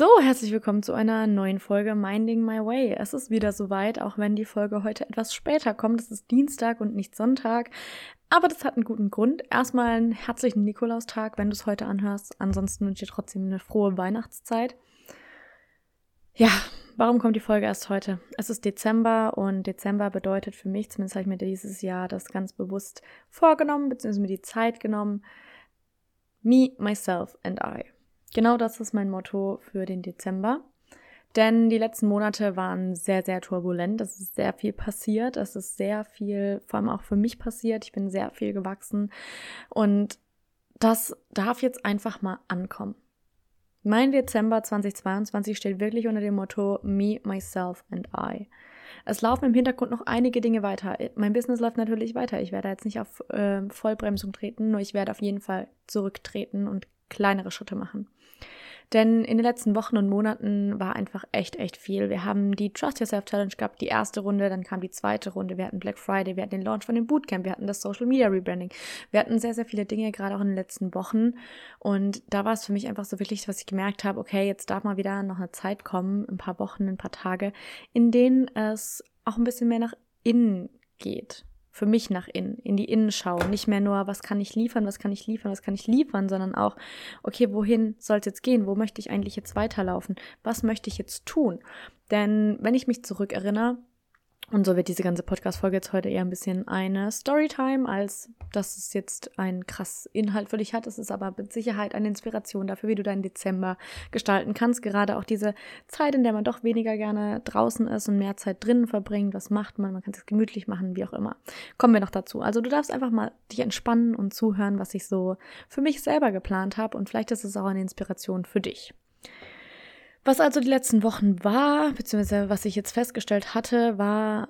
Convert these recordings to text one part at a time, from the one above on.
So, herzlich willkommen zu einer neuen Folge Minding My Way. Es ist wieder soweit, auch wenn die Folge heute etwas später kommt. Es ist Dienstag und nicht Sonntag. Aber das hat einen guten Grund. Erstmal einen herzlichen Nikolaustag, wenn du es heute anhörst. Ansonsten wünsche ich dir trotzdem eine frohe Weihnachtszeit. Ja, warum kommt die Folge erst heute? Es ist Dezember und Dezember bedeutet für mich, zumindest habe ich mir dieses Jahr das ganz bewusst vorgenommen, beziehungsweise mir die Zeit genommen. Me, myself and I. Genau das ist mein Motto für den Dezember. Denn die letzten Monate waren sehr, sehr turbulent. Es ist sehr viel passiert. Es ist sehr viel, vor allem auch für mich passiert. Ich bin sehr viel gewachsen. Und das darf jetzt einfach mal ankommen. Mein Dezember 2022 steht wirklich unter dem Motto Me, Myself and I. Es laufen im Hintergrund noch einige Dinge weiter. Mein Business läuft natürlich weiter. Ich werde jetzt nicht auf äh, Vollbremsung treten, nur ich werde auf jeden Fall zurücktreten und kleinere Schritte machen. Denn in den letzten Wochen und Monaten war einfach echt, echt viel. Wir haben die Trust Yourself Challenge gehabt, die erste Runde, dann kam die zweite Runde, wir hatten Black Friday, wir hatten den Launch von dem Bootcamp, wir hatten das Social Media Rebranding. Wir hatten sehr, sehr viele Dinge, gerade auch in den letzten Wochen. Und da war es für mich einfach so wirklich, was ich gemerkt habe, okay, jetzt darf mal wieder noch eine Zeit kommen, ein paar Wochen, ein paar Tage, in denen es auch ein bisschen mehr nach innen geht für mich nach innen, in die Innenschau. Nicht mehr nur, was kann ich liefern, was kann ich liefern, was kann ich liefern, sondern auch, okay, wohin soll es jetzt gehen? Wo möchte ich eigentlich jetzt weiterlaufen? Was möchte ich jetzt tun? Denn wenn ich mich zurückerinnere, und so wird diese ganze Podcast-Folge jetzt heute eher ein bisschen eine Storytime, als dass es jetzt einen krass Inhalt für dich hat. Es ist aber mit Sicherheit eine Inspiration dafür, wie du deinen Dezember gestalten kannst. Gerade auch diese Zeit, in der man doch weniger gerne draußen ist und mehr Zeit drinnen verbringt. Was macht man? Man kann es gemütlich machen, wie auch immer. Kommen wir noch dazu. Also du darfst einfach mal dich entspannen und zuhören, was ich so für mich selber geplant habe. Und vielleicht ist es auch eine Inspiration für dich. Was also die letzten Wochen war, beziehungsweise was ich jetzt festgestellt hatte, war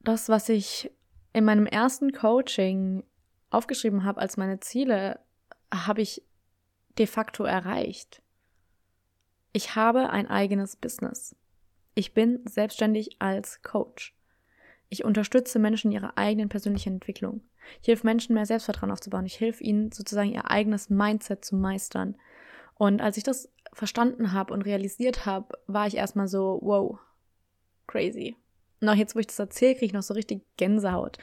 das, was ich in meinem ersten Coaching aufgeschrieben habe als meine Ziele, habe ich de facto erreicht. Ich habe ein eigenes Business. Ich bin selbstständig als Coach. Ich unterstütze Menschen in ihrer eigenen persönlichen Entwicklung. Ich helfe Menschen, mehr Selbstvertrauen aufzubauen. Ich helfe ihnen sozusagen ihr eigenes Mindset zu meistern. Und als ich das verstanden habe und realisiert habe, war ich erstmal so, wow, crazy. Auch jetzt, wo ich das erzähle, kriege ich noch so richtig Gänsehaut.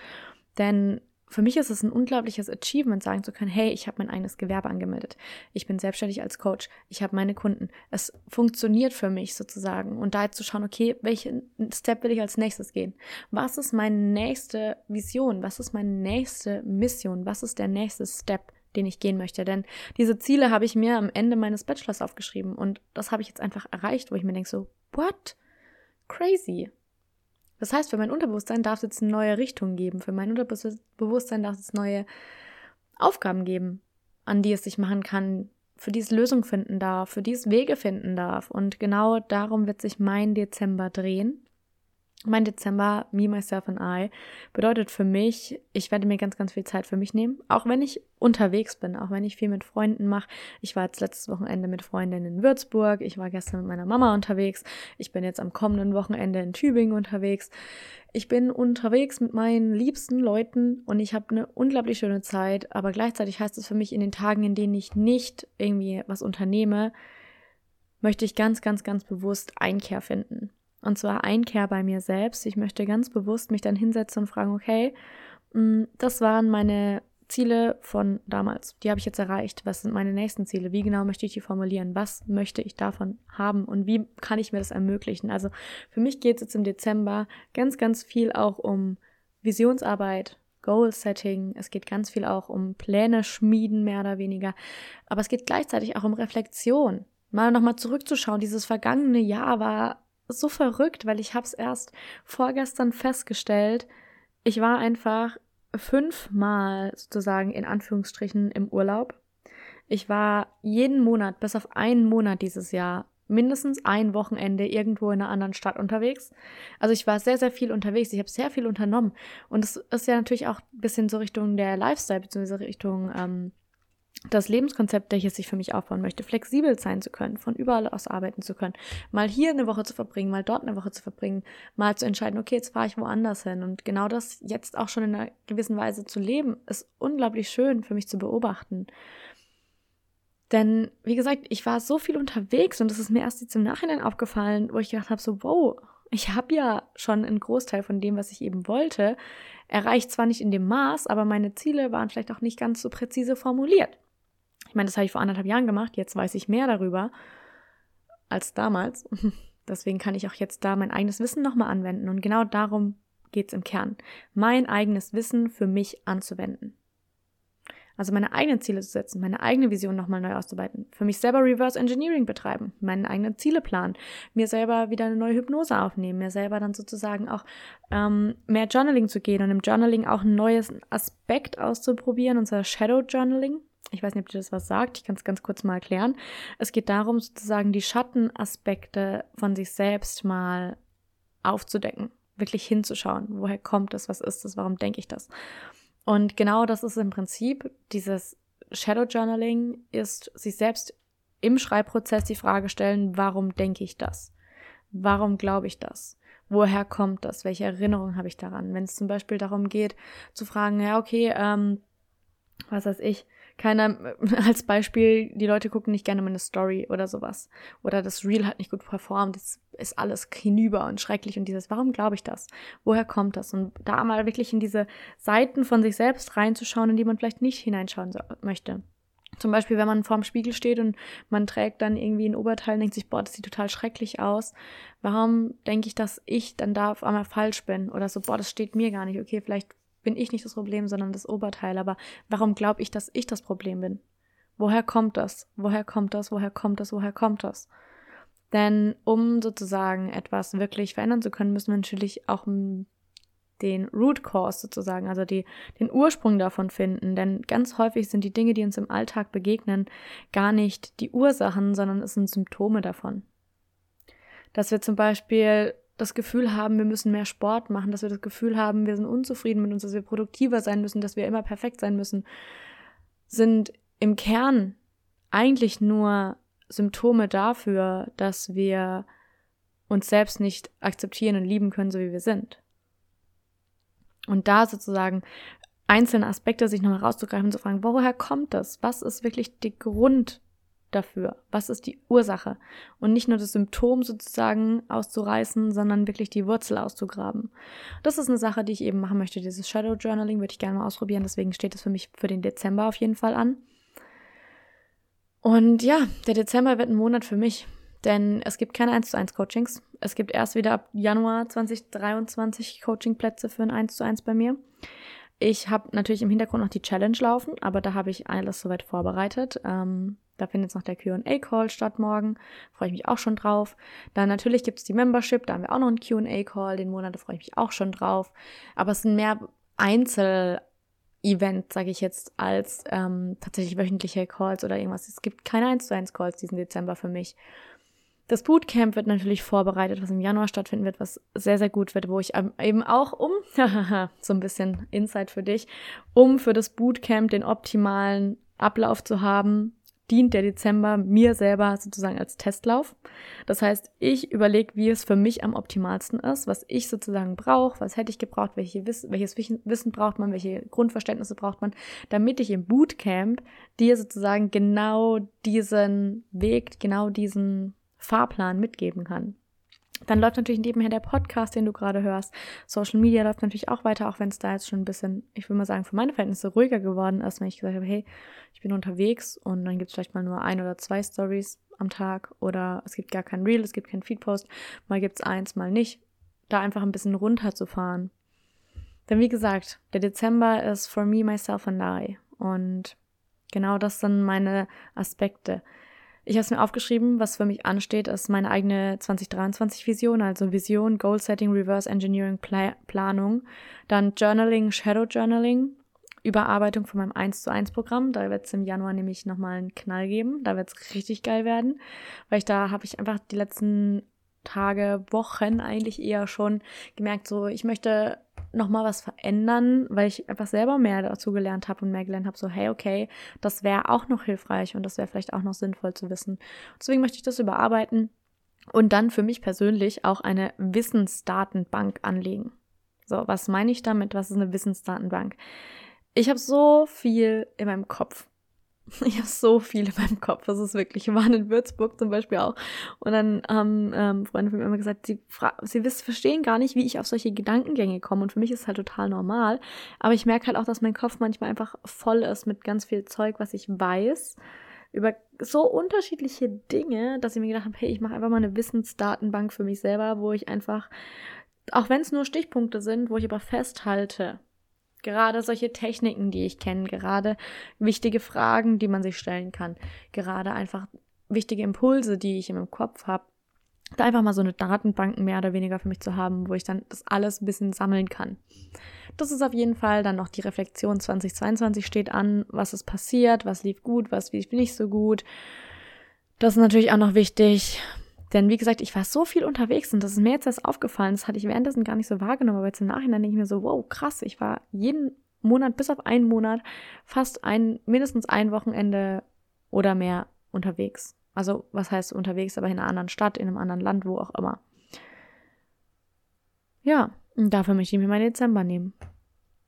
Denn für mich ist es ein unglaubliches Achievement, sagen zu können, hey, ich habe mein eigenes Gewerbe angemeldet. Ich bin selbstständig als Coach. Ich habe meine Kunden. Es funktioniert für mich sozusagen. Und da jetzt zu schauen, okay, welchen Step will ich als nächstes gehen? Was ist meine nächste Vision? Was ist meine nächste Mission? Was ist der nächste Step? Den ich gehen möchte. Denn diese Ziele habe ich mir am Ende meines Bachelors aufgeschrieben und das habe ich jetzt einfach erreicht, wo ich mir denke so, what? Crazy. Das heißt, für mein Unterbewusstsein darf es jetzt eine neue Richtung geben. Für mein Unterbewusstsein darf es neue Aufgaben geben, an die es sich machen kann, für die es Lösungen finden darf, für die es Wege finden darf. Und genau darum wird sich mein Dezember drehen. Mein Dezember, Me, Myself and I, bedeutet für mich, ich werde mir ganz, ganz viel Zeit für mich nehmen, auch wenn ich unterwegs bin, auch wenn ich viel mit Freunden mache. Ich war jetzt letztes Wochenende mit Freundinnen in Würzburg, ich war gestern mit meiner Mama unterwegs, ich bin jetzt am kommenden Wochenende in Tübingen unterwegs. Ich bin unterwegs mit meinen liebsten Leuten und ich habe eine unglaublich schöne Zeit, aber gleichzeitig heißt es für mich, in den Tagen, in denen ich nicht irgendwie was unternehme, möchte ich ganz, ganz, ganz bewusst Einkehr finden. Und zwar Einkehr bei mir selbst. Ich möchte ganz bewusst mich dann hinsetzen und fragen, okay, mm, das waren meine Ziele von damals. Die habe ich jetzt erreicht. Was sind meine nächsten Ziele? Wie genau möchte ich die formulieren? Was möchte ich davon haben? Und wie kann ich mir das ermöglichen? Also für mich geht es jetzt im Dezember ganz, ganz viel auch um Visionsarbeit, Goal-Setting, es geht ganz viel auch um Pläne schmieden, mehr oder weniger. Aber es geht gleichzeitig auch um Reflexion. Mal nochmal zurückzuschauen. Dieses vergangene Jahr war so verrückt, weil ich habe es erst vorgestern festgestellt. Ich war einfach fünfmal sozusagen in Anführungsstrichen im Urlaub. Ich war jeden Monat, bis auf einen Monat dieses Jahr, mindestens ein Wochenende irgendwo in einer anderen Stadt unterwegs. Also ich war sehr, sehr viel unterwegs. Ich habe sehr viel unternommen. Und es ist ja natürlich auch ein bisschen so Richtung der Lifestyle, beziehungsweise Richtung ähm, das Lebenskonzept, welches ich für mich aufbauen möchte, flexibel sein zu können, von überall aus arbeiten zu können, mal hier eine Woche zu verbringen, mal dort eine Woche zu verbringen, mal zu entscheiden, okay, jetzt fahre ich woanders hin. Und genau das jetzt auch schon in einer gewissen Weise zu leben, ist unglaublich schön für mich zu beobachten. Denn, wie gesagt, ich war so viel unterwegs und es ist mir erst jetzt im Nachhinein aufgefallen, wo ich gedacht habe, so, wow, ich habe ja schon einen Großteil von dem, was ich eben wollte, erreicht zwar nicht in dem Maß, aber meine Ziele waren vielleicht auch nicht ganz so präzise formuliert. Ich meine, das habe ich vor anderthalb Jahren gemacht, jetzt weiß ich mehr darüber als damals. Deswegen kann ich auch jetzt da mein eigenes Wissen nochmal anwenden. Und genau darum geht es im Kern. Mein eigenes Wissen für mich anzuwenden. Also meine eigenen Ziele zu setzen, meine eigene Vision nochmal neu auszuweiten, für mich selber Reverse Engineering betreiben, meinen eigenen Ziele planen, mir selber wieder eine neue Hypnose aufnehmen, mir selber dann sozusagen auch ähm, mehr Journaling zu gehen und im Journaling auch ein neues Aspekt auszuprobieren, unser Shadow Journaling. Ich weiß nicht, ob dir das was sagt. Ich kann es ganz kurz mal erklären. Es geht darum, sozusagen die Schattenaspekte von sich selbst mal aufzudecken, wirklich hinzuschauen. Woher kommt das? Was ist das? Warum denke ich das? Und genau das ist im Prinzip dieses Shadow Journaling, ist sich selbst im Schreibprozess die Frage stellen, warum denke ich das? Warum glaube ich das? Woher kommt das? Welche Erinnerung habe ich daran? Wenn es zum Beispiel darum geht, zu fragen, ja, okay, ähm, was weiß ich, keiner, als Beispiel, die Leute gucken nicht gerne meine Story oder sowas. Oder das Reel hat nicht gut performt, das ist alles hinüber und schrecklich und dieses, warum glaube ich das? Woher kommt das? Und da mal wirklich in diese Seiten von sich selbst reinzuschauen, in die man vielleicht nicht hineinschauen möchte. Zum Beispiel, wenn man vorm Spiegel steht und man trägt dann irgendwie ein Oberteil und denkt sich, boah, das sieht total schrecklich aus. Warum denke ich, dass ich dann da auf einmal falsch bin? Oder so, boah, das steht mir gar nicht. Okay, vielleicht bin ich nicht das Problem, sondern das Oberteil. Aber warum glaube ich, dass ich das Problem bin? Woher kommt das? Woher kommt das? Woher kommt das? Woher kommt das? Denn um sozusagen etwas wirklich verändern zu können, müssen wir natürlich auch den Root Cause sozusagen, also die, den Ursprung davon finden. Denn ganz häufig sind die Dinge, die uns im Alltag begegnen, gar nicht die Ursachen, sondern es sind Symptome davon. Dass wir zum Beispiel das Gefühl haben, wir müssen mehr Sport machen, dass wir das Gefühl haben, wir sind unzufrieden mit uns, dass wir produktiver sein müssen, dass wir immer perfekt sein müssen, sind im Kern eigentlich nur Symptome dafür, dass wir uns selbst nicht akzeptieren und lieben können, so wie wir sind. Und da sozusagen einzelne Aspekte sich nochmal rauszugreifen und zu fragen, woher kommt das? Was ist wirklich der Grund dafür? Was ist die Ursache? Und nicht nur das Symptom sozusagen auszureißen, sondern wirklich die Wurzel auszugraben. Das ist eine Sache, die ich eben machen möchte. Dieses Shadow Journaling würde ich gerne mal ausprobieren. Deswegen steht es für mich für den Dezember auf jeden Fall an. Und ja, der Dezember wird ein Monat für mich. Denn es gibt keine 1 zu 1 Coachings. Es gibt erst wieder ab Januar 2023 Coachingplätze für ein 1 zu 1 bei mir. Ich habe natürlich im Hintergrund noch die Challenge laufen, aber da habe ich alles soweit vorbereitet. Ähm, da findet jetzt noch der QA-Call statt morgen. Freue ich mich auch schon drauf. Dann natürlich gibt es die Membership, da haben wir auch noch einen QA-Call. Den Monat freue ich mich auch schon drauf. Aber es sind mehr Einzel-Events, sage ich jetzt, als ähm, tatsächlich wöchentliche Calls oder irgendwas. Es gibt keine 1 zu 1 Calls diesen Dezember für mich. Das Bootcamp wird natürlich vorbereitet, was im Januar stattfinden wird, was sehr, sehr gut wird, wo ich eben auch um, so ein bisschen Insight für dich, um für das Bootcamp den optimalen Ablauf zu haben, dient der Dezember mir selber sozusagen als Testlauf. Das heißt, ich überlege, wie es für mich am optimalsten ist, was ich sozusagen brauche, was hätte ich gebraucht, welche Wiss welches Wissen braucht man, welche Grundverständnisse braucht man, damit ich im Bootcamp dir sozusagen genau diesen Weg, genau diesen Fahrplan mitgeben kann. Dann läuft natürlich nebenher der Podcast, den du gerade hörst. Social Media läuft natürlich auch weiter, auch wenn es da jetzt schon ein bisschen, ich will mal sagen, für meine Verhältnisse ruhiger geworden ist, wenn ich gesagt habe, hey, ich bin unterwegs und dann gibt es vielleicht mal nur ein oder zwei Stories am Tag oder es gibt gar kein Reel, es gibt keinen Feedpost, mal gibt es eins, mal nicht. Da einfach ein bisschen runterzufahren. Denn wie gesagt, der Dezember ist for me, myself and I. Und genau das sind meine Aspekte. Ich habe es mir aufgeschrieben, was für mich ansteht, ist meine eigene 2023-Vision, also Vision, Goal Setting, Reverse Engineering, Pla Planung, dann Journaling, Shadow Journaling, Überarbeitung von meinem 1 zu 1 Programm. Da wird es im Januar nämlich nochmal einen Knall geben. Da wird es richtig geil werden, weil ich da habe ich einfach die letzten Tage, Wochen eigentlich eher schon gemerkt, so ich möchte nochmal was verändern, weil ich einfach selber mehr dazu gelernt habe und mehr gelernt habe, so hey, okay, das wäre auch noch hilfreich und das wäre vielleicht auch noch sinnvoll zu wissen. Deswegen möchte ich das überarbeiten und dann für mich persönlich auch eine Wissensdatenbank anlegen. So, was meine ich damit? Was ist eine Wissensdatenbank? Ich habe so viel in meinem Kopf. Ich habe so viel in meinem Kopf. Das ist wirklich. Wir waren in Würzburg zum Beispiel auch. Und dann haben ähm, Freunde von mir immer gesagt, sie, sie wissen, verstehen gar nicht, wie ich auf solche Gedankengänge komme. Und für mich ist es halt total normal. Aber ich merke halt auch, dass mein Kopf manchmal einfach voll ist mit ganz viel Zeug, was ich weiß. Über so unterschiedliche Dinge, dass ich mir gedacht habe, hey, ich mache einfach mal eine Wissensdatenbank für mich selber, wo ich einfach, auch wenn es nur Stichpunkte sind, wo ich aber festhalte, Gerade solche Techniken, die ich kenne, gerade wichtige Fragen, die man sich stellen kann, gerade einfach wichtige Impulse, die ich meinem Kopf habe, da einfach mal so eine Datenbank mehr oder weniger für mich zu haben, wo ich dann das alles ein bisschen sammeln kann. Das ist auf jeden Fall dann noch die Reflexion 2022 steht an, was ist passiert, was lief gut, was lief nicht so gut. Das ist natürlich auch noch wichtig. Denn wie gesagt, ich war so viel unterwegs und das ist mir jetzt erst aufgefallen. Das hatte ich währenddessen gar nicht so wahrgenommen, aber jetzt im Nachhinein denke ich mir so, wow, krass, ich war jeden Monat, bis auf einen Monat, fast ein, mindestens ein Wochenende oder mehr unterwegs. Also, was heißt unterwegs, aber in einer anderen Stadt, in einem anderen Land, wo auch immer. Ja, und dafür möchte ich mir meinen Dezember nehmen.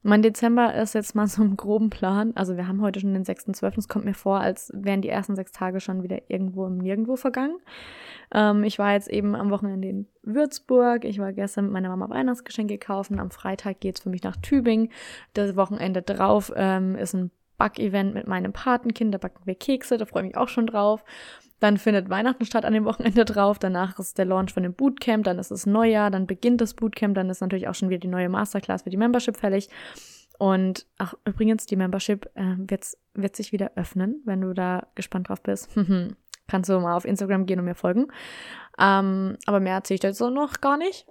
Mein Dezember ist jetzt mal so ein groben Plan. Also wir haben heute schon den 6.12. Es kommt mir vor, als wären die ersten sechs Tage schon wieder irgendwo im Nirgendwo vergangen. Ähm, ich war jetzt eben am Wochenende in Würzburg. Ich war gestern mit meiner Mama Weihnachtsgeschenke kaufen. Am Freitag geht's für mich nach Tübingen. Das Wochenende drauf ähm, ist ein Backevent mit meinem Patenkind. Da backen wir Kekse. Da freue ich mich auch schon drauf. Dann findet Weihnachten statt an dem Wochenende drauf. Danach ist der Launch von dem Bootcamp. Dann ist es Neujahr. Dann beginnt das Bootcamp. Dann ist natürlich auch schon wieder die neue Masterclass für die Membership fällig. Und ach, übrigens, die Membership äh, wird, wird sich wieder öffnen, wenn du da gespannt drauf bist. Kannst du mal auf Instagram gehen und mir folgen. Ähm, aber mehr erzähle ich dazu noch gar nicht.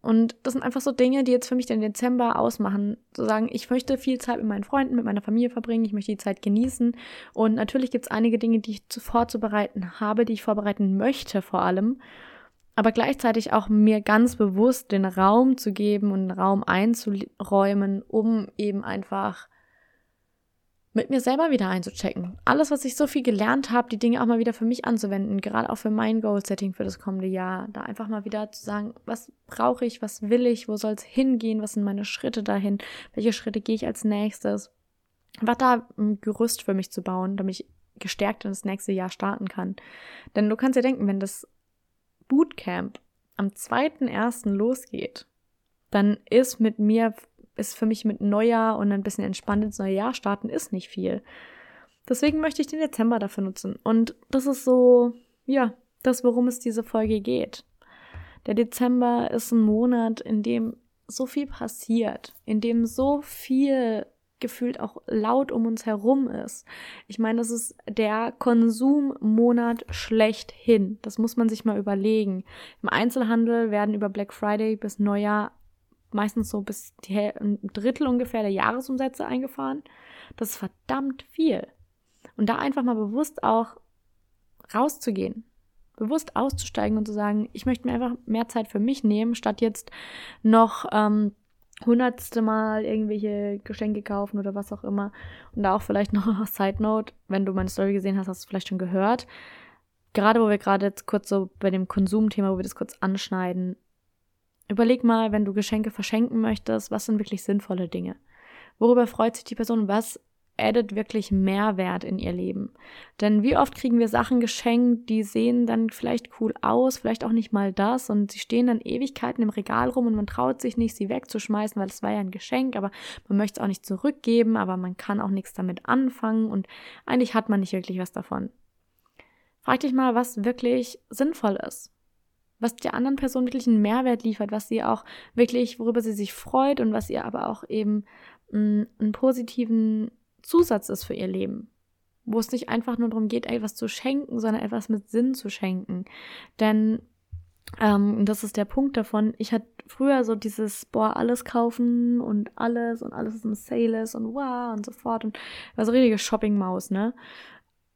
Und das sind einfach so Dinge, die jetzt für mich den Dezember ausmachen. Zu sagen, ich möchte viel Zeit mit meinen Freunden, mit meiner Familie verbringen, ich möchte die Zeit genießen. Und natürlich gibt es einige Dinge, die ich vorzubereiten habe, die ich vorbereiten möchte vor allem. Aber gleichzeitig auch mir ganz bewusst den Raum zu geben und Raum einzuräumen, um eben einfach mit mir selber wieder einzuchecken. Alles, was ich so viel gelernt habe, die Dinge auch mal wieder für mich anzuwenden, gerade auch für mein Goal-Setting für das kommende Jahr. Da einfach mal wieder zu sagen, was brauche ich, was will ich, wo soll es hingehen, was sind meine Schritte dahin, welche Schritte gehe ich als nächstes. Was da ein Gerüst für mich zu bauen, damit ich gestärkt in das nächste Jahr starten kann. Denn du kannst dir denken, wenn das Bootcamp am 2.1. losgeht, dann ist mit mir ist für mich mit Neujahr und ein bisschen entspannt ins neue Jahr starten, ist nicht viel. Deswegen möchte ich den Dezember dafür nutzen. Und das ist so, ja, das, worum es diese Folge geht. Der Dezember ist ein Monat, in dem so viel passiert, in dem so viel gefühlt auch laut um uns herum ist. Ich meine, das ist der Konsummonat schlechthin. Das muss man sich mal überlegen. Im Einzelhandel werden über Black Friday bis Neujahr meistens so bis die, ein Drittel ungefähr der Jahresumsätze eingefahren. Das ist verdammt viel. Und da einfach mal bewusst auch rauszugehen, bewusst auszusteigen und zu sagen, ich möchte mir einfach mehr Zeit für mich nehmen, statt jetzt noch ähm, hundertste Mal irgendwelche Geschenke kaufen oder was auch immer. Und da auch vielleicht noch eine Side Note, wenn du meine Story gesehen hast, hast du vielleicht schon gehört. Gerade wo wir gerade jetzt kurz so bei dem Konsumthema, wo wir das kurz anschneiden, Überleg mal, wenn du Geschenke verschenken möchtest, was sind wirklich sinnvolle Dinge? Worüber freut sich die Person? Was addet wirklich Mehrwert in ihr Leben? Denn wie oft kriegen wir Sachen geschenkt, die sehen dann vielleicht cool aus, vielleicht auch nicht mal das und sie stehen dann Ewigkeiten im Regal rum und man traut sich nicht, sie wegzuschmeißen, weil es war ja ein Geschenk, aber man möchte es auch nicht zurückgeben, aber man kann auch nichts damit anfangen und eigentlich hat man nicht wirklich was davon. Frag dich mal, was wirklich sinnvoll ist. Was der anderen Person wirklich einen Mehrwert liefert, was sie auch wirklich, worüber sie sich freut und was ihr aber auch eben mh, einen positiven Zusatz ist für ihr Leben. Wo es nicht einfach nur darum geht, etwas zu schenken, sondern etwas mit Sinn zu schenken. Denn ähm, das ist der Punkt davon. Ich hatte früher so dieses, boah, alles kaufen und alles und alles ist im Sale ist und wow und so fort und war so richtige Shopping-Maus, ne?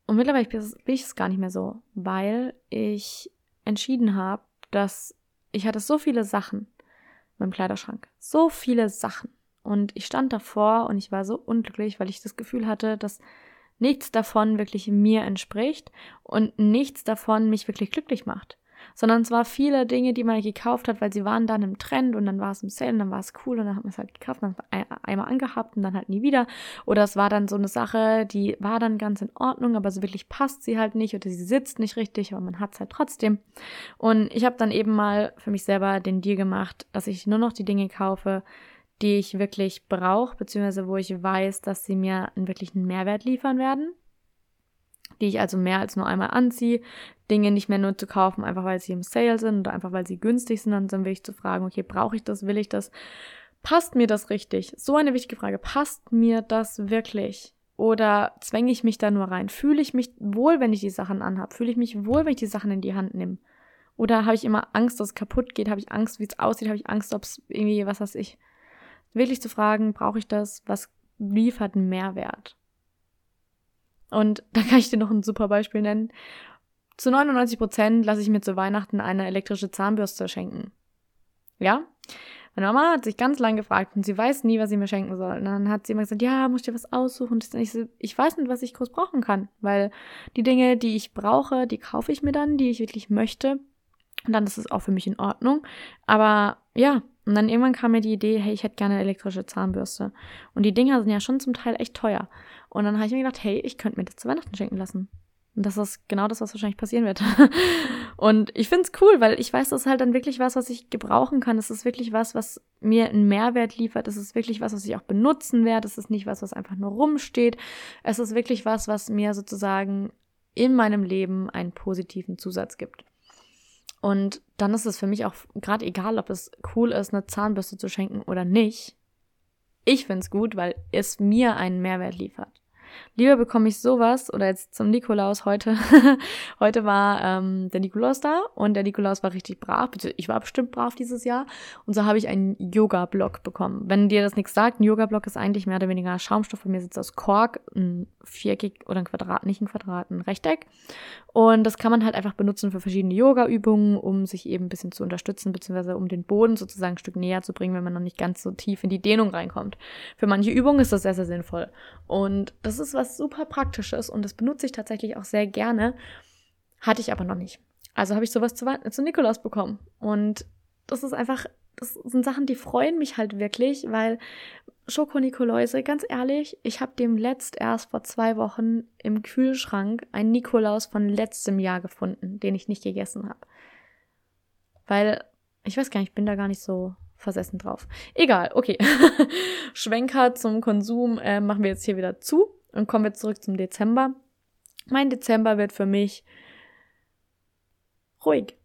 Und mittlerweile bin ich es gar nicht mehr so, weil ich entschieden habe, dass ich hatte so viele Sachen in meinem Kleiderschrank. So viele Sachen. Und ich stand davor und ich war so unglücklich, weil ich das Gefühl hatte, dass nichts davon wirklich mir entspricht und nichts davon mich wirklich glücklich macht sondern es war viele Dinge, die man gekauft hat, weil sie waren dann im Trend und dann war es im Sale und dann war es cool und dann hat man es halt gekauft dann einmal angehabt und dann halt nie wieder. Oder es war dann so eine Sache, die war dann ganz in Ordnung, aber so wirklich passt sie halt nicht oder sie sitzt nicht richtig, aber man hat es halt trotzdem. Und ich habe dann eben mal für mich selber den Deal gemacht, dass ich nur noch die Dinge kaufe, die ich wirklich brauche, beziehungsweise wo ich weiß, dass sie mir einen wirklichen Mehrwert liefern werden die ich also mehr als nur einmal anziehe, Dinge nicht mehr nur zu kaufen, einfach weil sie im Sale sind oder einfach weil sie günstig sind, dann will ich zu fragen, okay, brauche ich das, will ich das, passt mir das richtig? So eine wichtige Frage, passt mir das wirklich? Oder zwänge ich mich da nur rein? Fühle ich mich wohl, wenn ich die Sachen anhabe? Fühle ich mich wohl, wenn ich die Sachen in die Hand nehme? Oder habe ich immer Angst, dass es kaputt geht? Habe ich Angst, wie es aussieht? Habe ich Angst, ob es irgendwie, was weiß ich? Wirklich zu fragen, brauche ich das? Was liefert einen Mehrwert? Und da kann ich dir noch ein super Beispiel nennen. Zu 99 Prozent lasse ich mir zu Weihnachten eine elektrische Zahnbürste schenken. Ja? Meine Mama hat sich ganz lange gefragt und sie weiß nie, was sie mir schenken soll. Und dann hat sie immer gesagt, ja, muss ich dir was aussuchen? Und ich, so, ich weiß nicht, was ich groß brauchen kann, weil die Dinge, die ich brauche, die kaufe ich mir dann, die ich wirklich möchte. Und dann ist es auch für mich in Ordnung. Aber ja, und dann irgendwann kam mir die Idee, hey, ich hätte gerne eine elektrische Zahnbürste. Und die Dinger sind ja schon zum Teil echt teuer. Und dann habe ich mir gedacht, hey, ich könnte mir das zu Weihnachten schenken lassen. Und das ist genau das, was wahrscheinlich passieren wird. und ich finde es cool, weil ich weiß, das ist halt dann wirklich was, was ich gebrauchen kann. Es ist wirklich was, was mir einen Mehrwert liefert. Es ist wirklich was, was ich auch benutzen werde. Es ist nicht was, was einfach nur rumsteht. Es ist wirklich was, was mir sozusagen in meinem Leben einen positiven Zusatz gibt. Und dann ist es für mich auch gerade egal, ob es cool ist, eine Zahnbürste zu schenken oder nicht. Ich finde es gut, weil es mir einen Mehrwert liefert. Lieber bekomme ich sowas oder jetzt zum Nikolaus heute. heute war ähm, der Nikolaus da und der Nikolaus war richtig brav. Ich war bestimmt brav dieses Jahr und so habe ich einen Yoga-Block bekommen. Wenn dir das nichts sagt, ein Yoga-Block ist eigentlich mehr oder weniger Schaumstoff. Bei mir sitzt aus Kork, ein Viereck oder ein Quadrat, nicht ein Quadrat, ein Rechteck. Und das kann man halt einfach benutzen für verschiedene Yoga-Übungen, um sich eben ein bisschen zu unterstützen, beziehungsweise um den Boden sozusagen ein Stück näher zu bringen, wenn man noch nicht ganz so tief in die Dehnung reinkommt. Für manche Übungen ist das sehr, sehr sinnvoll. Und das ist was super Praktisches und das benutze ich tatsächlich auch sehr gerne. Hatte ich aber noch nicht. Also habe ich sowas zu, zu Nikolaus bekommen. Und das ist einfach, das sind Sachen, die freuen mich halt wirklich, weil Schoko-Nikoläuse, ganz ehrlich, ich habe dem letzt erst vor zwei Wochen im Kühlschrank einen Nikolaus von letztem Jahr gefunden, den ich nicht gegessen habe. Weil, ich weiß gar nicht, ich bin da gar nicht so versessen drauf. Egal, okay. Schwenker zum Konsum äh, machen wir jetzt hier wieder zu und kommen wir zurück zum Dezember. Mein Dezember wird für mich ruhig.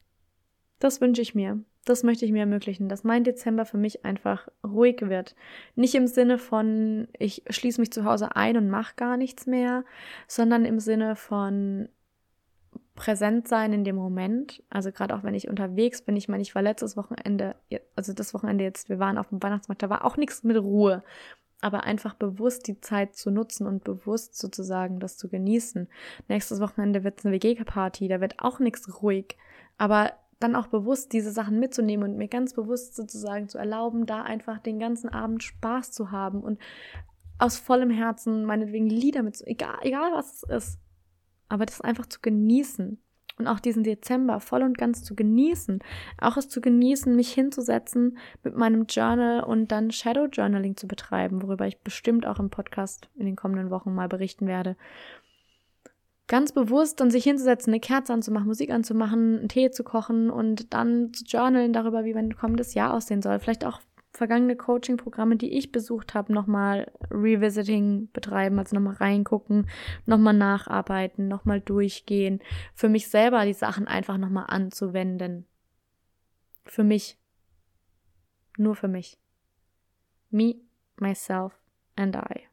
Das wünsche ich mir. Das möchte ich mir ermöglichen, dass mein Dezember für mich einfach ruhig wird. Nicht im Sinne von, ich schließe mich zu Hause ein und mache gar nichts mehr, sondern im Sinne von, präsent sein in dem Moment. Also gerade auch wenn ich unterwegs bin. Ich meine, ich war letztes Wochenende, also das Wochenende jetzt, wir waren auf dem Weihnachtsmarkt, da war auch nichts mit Ruhe. Aber einfach bewusst die Zeit zu nutzen und bewusst sozusagen das zu genießen. Nächstes Wochenende wird es eine WG-Party, da wird auch nichts ruhig. Aber dann auch bewusst diese Sachen mitzunehmen und mir ganz bewusst sozusagen zu erlauben, da einfach den ganzen Abend Spaß zu haben und aus vollem Herzen meinetwegen Lieder mit, egal, egal was es ist, aber das einfach zu genießen und auch diesen Dezember voll und ganz zu genießen, auch es zu genießen, mich hinzusetzen mit meinem Journal und dann Shadow Journaling zu betreiben, worüber ich bestimmt auch im Podcast in den kommenden Wochen mal berichten werde. Ganz bewusst dann sich hinzusetzen, eine Kerze anzumachen, Musik anzumachen, einen Tee zu kochen und dann zu journalen darüber, wie mein kommendes Jahr aussehen soll. Vielleicht auch vergangene Coaching-Programme, die ich besucht habe, nochmal Revisiting betreiben, also nochmal reingucken, nochmal nacharbeiten, nochmal durchgehen, für mich selber die Sachen einfach nochmal anzuwenden. Für mich. Nur für mich. Me, myself and I.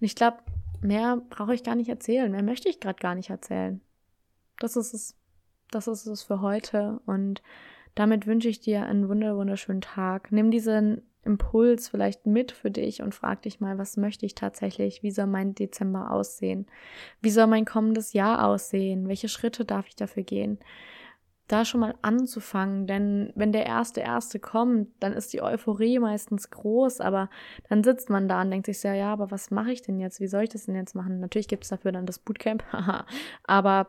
Und ich glaube, mehr brauche ich gar nicht erzählen. Mehr möchte ich gerade gar nicht erzählen. Das ist es. Das ist es für heute. Und damit wünsche ich dir einen wunderschönen Tag. Nimm diesen Impuls vielleicht mit für dich und frag dich mal, was möchte ich tatsächlich? Wie soll mein Dezember aussehen? Wie soll mein kommendes Jahr aussehen? Welche Schritte darf ich dafür gehen? Da schon mal anzufangen, denn wenn der erste erste kommt, dann ist die Euphorie meistens groß, aber dann sitzt man da und denkt sich so, ja, aber was mache ich denn jetzt? Wie soll ich das denn jetzt machen? Natürlich gibt es dafür dann das Bootcamp, aber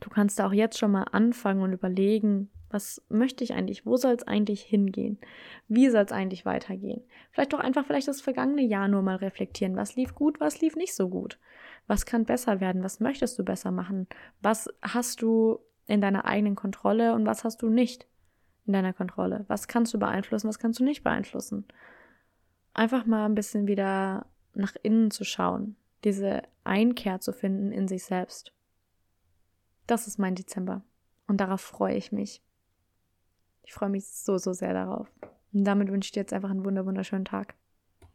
du kannst da auch jetzt schon mal anfangen und überlegen, was möchte ich eigentlich? Wo soll es eigentlich hingehen? Wie soll es eigentlich weitergehen? Vielleicht doch einfach vielleicht das vergangene Jahr nur mal reflektieren. Was lief gut, was lief nicht so gut? Was kann besser werden? Was möchtest du besser machen? Was hast du in deiner eigenen Kontrolle und was hast du nicht in deiner Kontrolle? Was kannst du beeinflussen, was kannst du nicht beeinflussen? Einfach mal ein bisschen wieder nach innen zu schauen, diese Einkehr zu finden in sich selbst. Das ist mein Dezember und darauf freue ich mich. Ich freue mich so, so sehr darauf. Und damit wünsche ich dir jetzt einfach einen wunderschönen Tag.